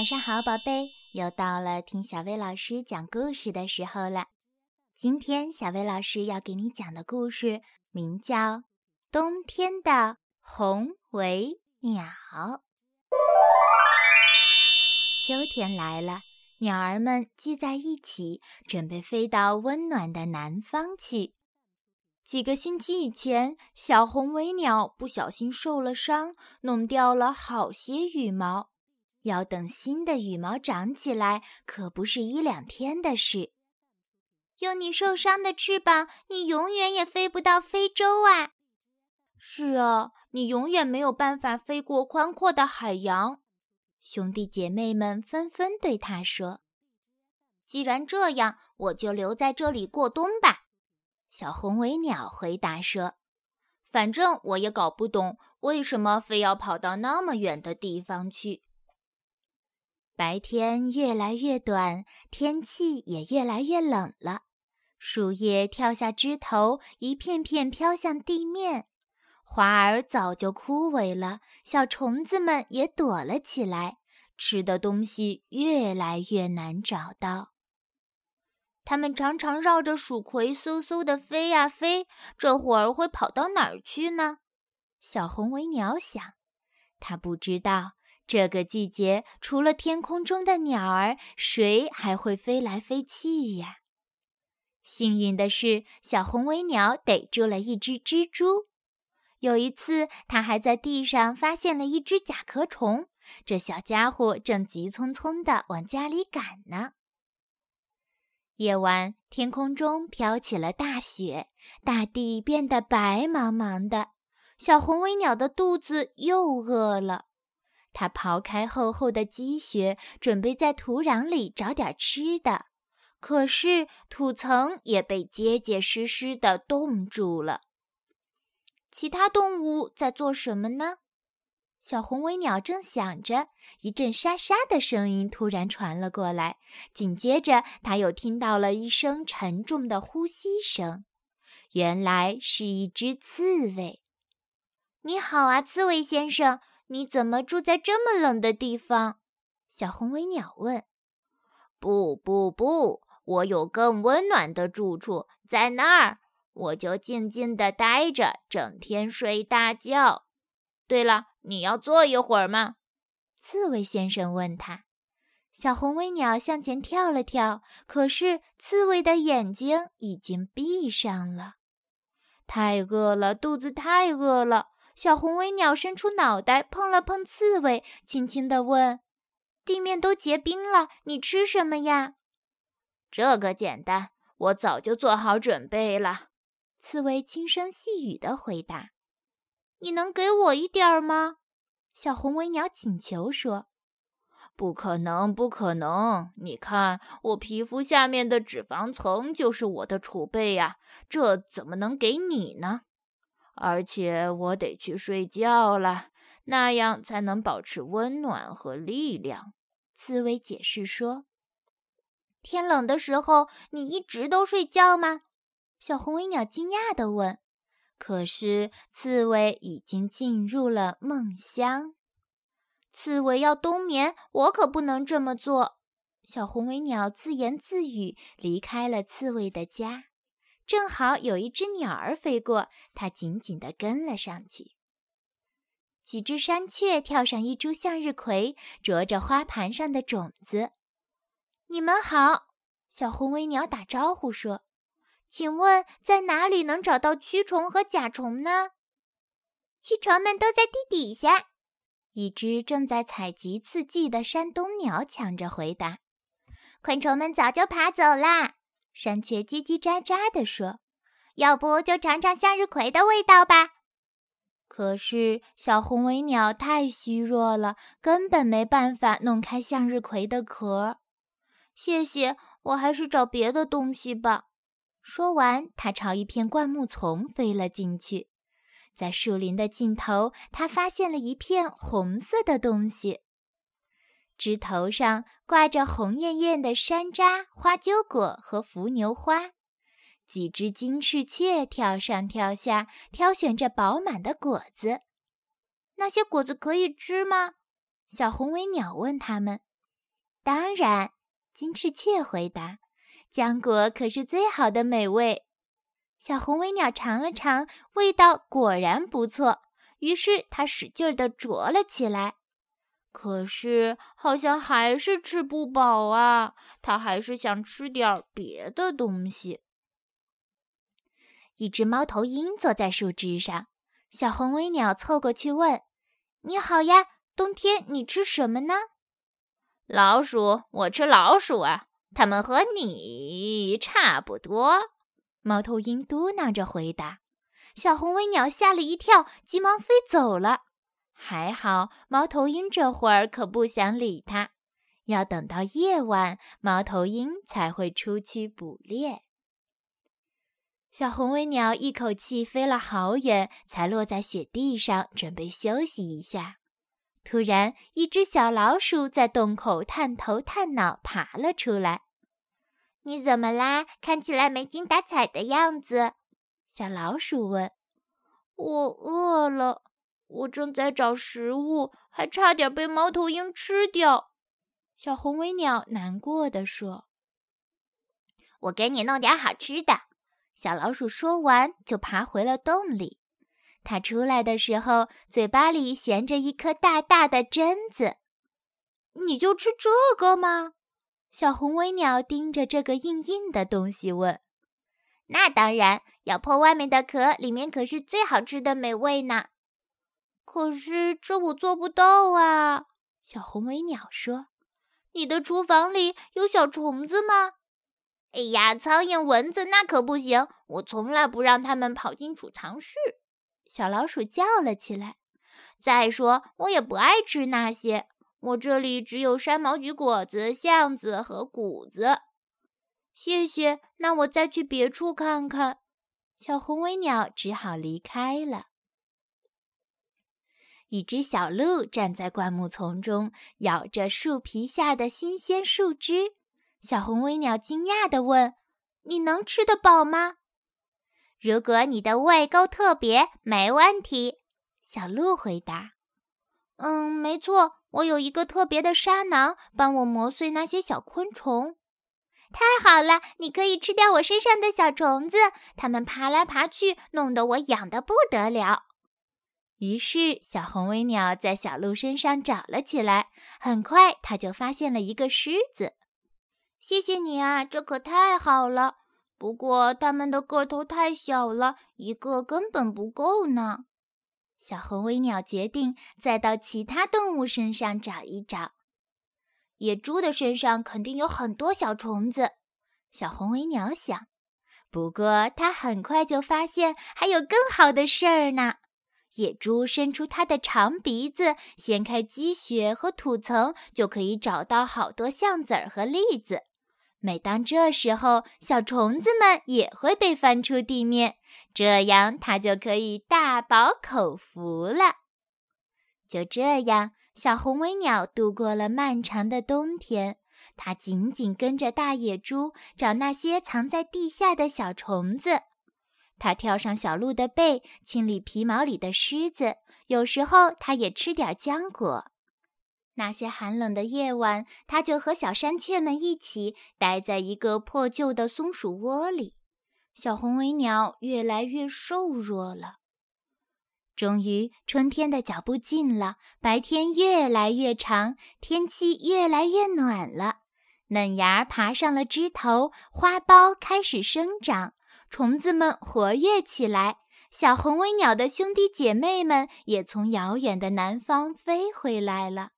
晚上好，宝贝，又到了听小薇老师讲故事的时候了。今天小薇老师要给你讲的故事名叫《冬天的红尾鸟》。秋天来了，鸟儿们聚在一起，准备飞到温暖的南方去。几个星期以前，小红尾鸟不小心受了伤，弄掉了好些羽毛。要等新的羽毛长起来，可不是一两天的事。用你受伤的翅膀，你永远也飞不到非洲啊！是啊，你永远没有办法飞过宽阔的海洋。兄弟姐妹们纷纷对他说：“既然这样，我就留在这里过冬吧。”小红尾鸟回答说：“反正我也搞不懂为什么非要跑到那么远的地方去。”白天越来越短，天气也越来越冷了。树叶跳下枝头，一片片飘向地面；花儿早就枯萎了，小虫子们也躲了起来。吃的东西越来越难找到。它们常常绕着鼠葵嗖嗖地飞呀飞，这会儿会跑到哪儿去呢？小红尾鸟想，它不知道这个季节除了天空中的鸟儿，谁还会飞来飞去呀？幸运的是，小红尾鸟逮住了一只蜘蛛。有一次，它还在地上发现了一只甲壳虫，这小家伙正急匆匆地往家里赶呢。夜晚，天空中飘起了大雪，大地变得白茫茫的。小红尾鸟的肚子又饿了，它刨开厚厚的积雪，准备在土壤里找点吃的。可是土层也被结结实实的冻住了。其他动物在做什么呢？小红尾鸟正想着，一阵沙沙的声音突然传了过来，紧接着，它又听到了一声沉重的呼吸声。原来是一只刺猬。你好啊，刺猬先生，你怎么住在这么冷的地方？小红尾鸟问。不不不，我有更温暖的住处，在那儿，我就静静地待着，整天睡大觉。对了。你要坐一会儿吗？刺猬先生问他。小红尾鸟向前跳了跳，可是刺猬的眼睛已经闭上了。太饿了，肚子太饿了。小红尾鸟伸出脑袋碰了碰刺猬，轻轻地问：“地面都结冰了，你吃什么呀？”这个简单，我早就做好准备了。刺猬轻声细语地回答。你能给我一点儿吗？小红尾鸟请求说：“不可能，不可能！你看，我皮肤下面的脂肪层就是我的储备呀，这怎么能给你呢？而且我得去睡觉了，那样才能保持温暖和力量。”刺猬解释说：“天冷的时候，你一直都睡觉吗？”小红尾鸟惊讶地问。可是刺猬已经进入了梦乡。刺猬要冬眠，我可不能这么做。小红尾鸟自言自语，离开了刺猬的家。正好有一只鸟儿飞过，它紧紧地跟了上去。几只山雀跳上一株向日葵，啄着花盘上的种子。你们好，小红尾鸟打招呼说。请问在哪里能找到蛆虫和甲虫呢？蛆虫们都在地底下。一只正在采集刺剂的山东鸟抢着回答：“昆虫们早就爬走啦。”山雀叽叽喳喳地说：“要不就尝尝向日葵的味道吧。”可是小红尾鸟太虚弱了，根本没办法弄开向日葵的壳。谢谢，我还是找别的东西吧。说完，它朝一片灌木丛飞了进去。在树林的尽头，它发现了一片红色的东西，枝头上挂着红艳艳的山楂、花椒果和伏牛花。几只金翅雀跳上跳下，挑选着饱满的果子。那些果子可以吃吗？小红尾鸟问他们。当然，金翅雀回答：“浆果可是最好的美味。”小红尾鸟尝了尝，味道果然不错，于是它使劲地啄了起来。可是好像还是吃不饱啊，它还是想吃点别的东西。一只猫头鹰坐在树枝上，小红尾鸟凑过去问：“你好呀，冬天你吃什么呢？”“老鼠，我吃老鼠啊，它们和你差不多。”猫头鹰嘟囔着回答。小红尾鸟吓了一跳，急忙飞走了。还好，猫头鹰这会儿可不想理它，要等到夜晚，猫头鹰才会出去捕猎。小红尾鸟一口气飞了好远，才落在雪地上，准备休息一下。突然，一只小老鼠在洞口探头探脑爬了出来。“你怎么啦？看起来没精打采的样子。”小老鼠问。“我饿了，我正在找食物，还差点被猫头鹰吃掉。”小红尾鸟难过的说。“我给你弄点好吃的。”小老鼠说完，就爬回了洞里。它出来的时候，嘴巴里衔着一颗大大的榛子。你就吃这个吗？小红尾鸟盯着这个硬硬的东西问。“那当然，咬破外面的壳，里面可是最好吃的美味呢。”可是这我做不到啊。小红尾鸟说。“你的厨房里有小虫子吗？”哎呀，苍蝇、蚊子那可不行！我从来不让它们跑进储藏室。小老鼠叫了起来。再说，我也不爱吃那些。我这里只有山毛榉果子、橡子和谷子。谢谢，那我再去别处看看。小红尾鸟只好离开了。一只小鹿站在灌木丛中，咬着树皮下的新鲜树枝。小红尾鸟惊讶地问：“你能吃得饱吗？”“如果你的胃够特别，没问题。”小鹿回答。“嗯，没错，我有一个特别的沙囊，帮我磨碎那些小昆虫。”“太好了，你可以吃掉我身上的小虫子，它们爬来爬去，弄得我痒得不得了。”于是，小红尾鸟在小鹿身上找了起来。很快，它就发现了一个狮子。谢谢你啊，这可太好了。不过它们的个头太小了，一个根本不够呢。小红尾鸟决定再到其他动物身上找一找。野猪的身上肯定有很多小虫子，小红尾鸟想。不过它很快就发现还有更好的事儿呢。野猪伸出它的长鼻子，掀开积雪和土层，就可以找到好多橡子儿和栗子。每当这时候，小虫子们也会被翻出地面，这样它就可以大饱口福了。就这样，小红尾鸟度过了漫长的冬天。它紧紧跟着大野猪，找那些藏在地下的小虫子。它跳上小鹿的背，清理皮毛里的虱子。有时候，它也吃点浆果。那些寒冷的夜晚，它就和小山雀们一起待在一个破旧的松鼠窝里。小红尾鸟越来越瘦弱了。终于，春天的脚步近了，白天越来越长，天气越来越暖了。嫩芽爬上了枝头，花苞开始生长，虫子们活跃起来。小红尾鸟的兄弟姐妹们也从遥远的南方飞回来了。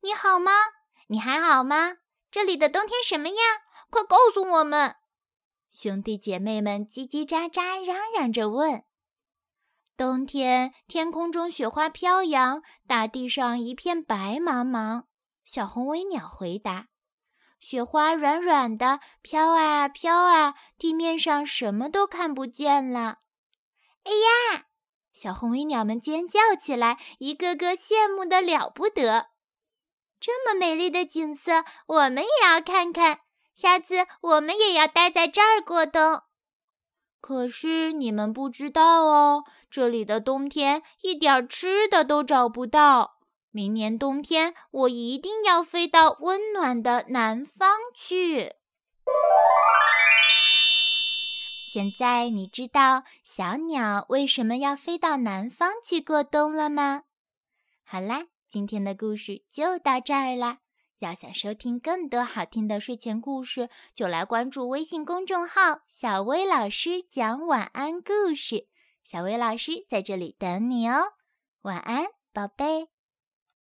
你好吗？你还好吗？这里的冬天什么样？快告诉我们！兄弟姐妹们叽叽喳喳嚷嚷着问。冬天，天空中雪花飘扬，大地上一片白茫茫。小红尾鸟回答：“雪花软软的，飘啊飘啊，地面上什么都看不见了。”哎呀！小红尾鸟们尖叫起来，一个个羡慕的了不得。这么美丽的景色，我们也要看看。下次我们也要待在这儿过冬。可是你们不知道哦，这里的冬天一点吃的都找不到。明年冬天，我一定要飞到温暖的南方去。现在你知道小鸟为什么要飞到南方去过冬了吗？好啦，今天的故事就到这儿啦。要想收听更多好听的睡前故事，就来关注微信公众号“小薇老师讲晚安故事”。小薇老师在这里等你哦，晚安，宝贝。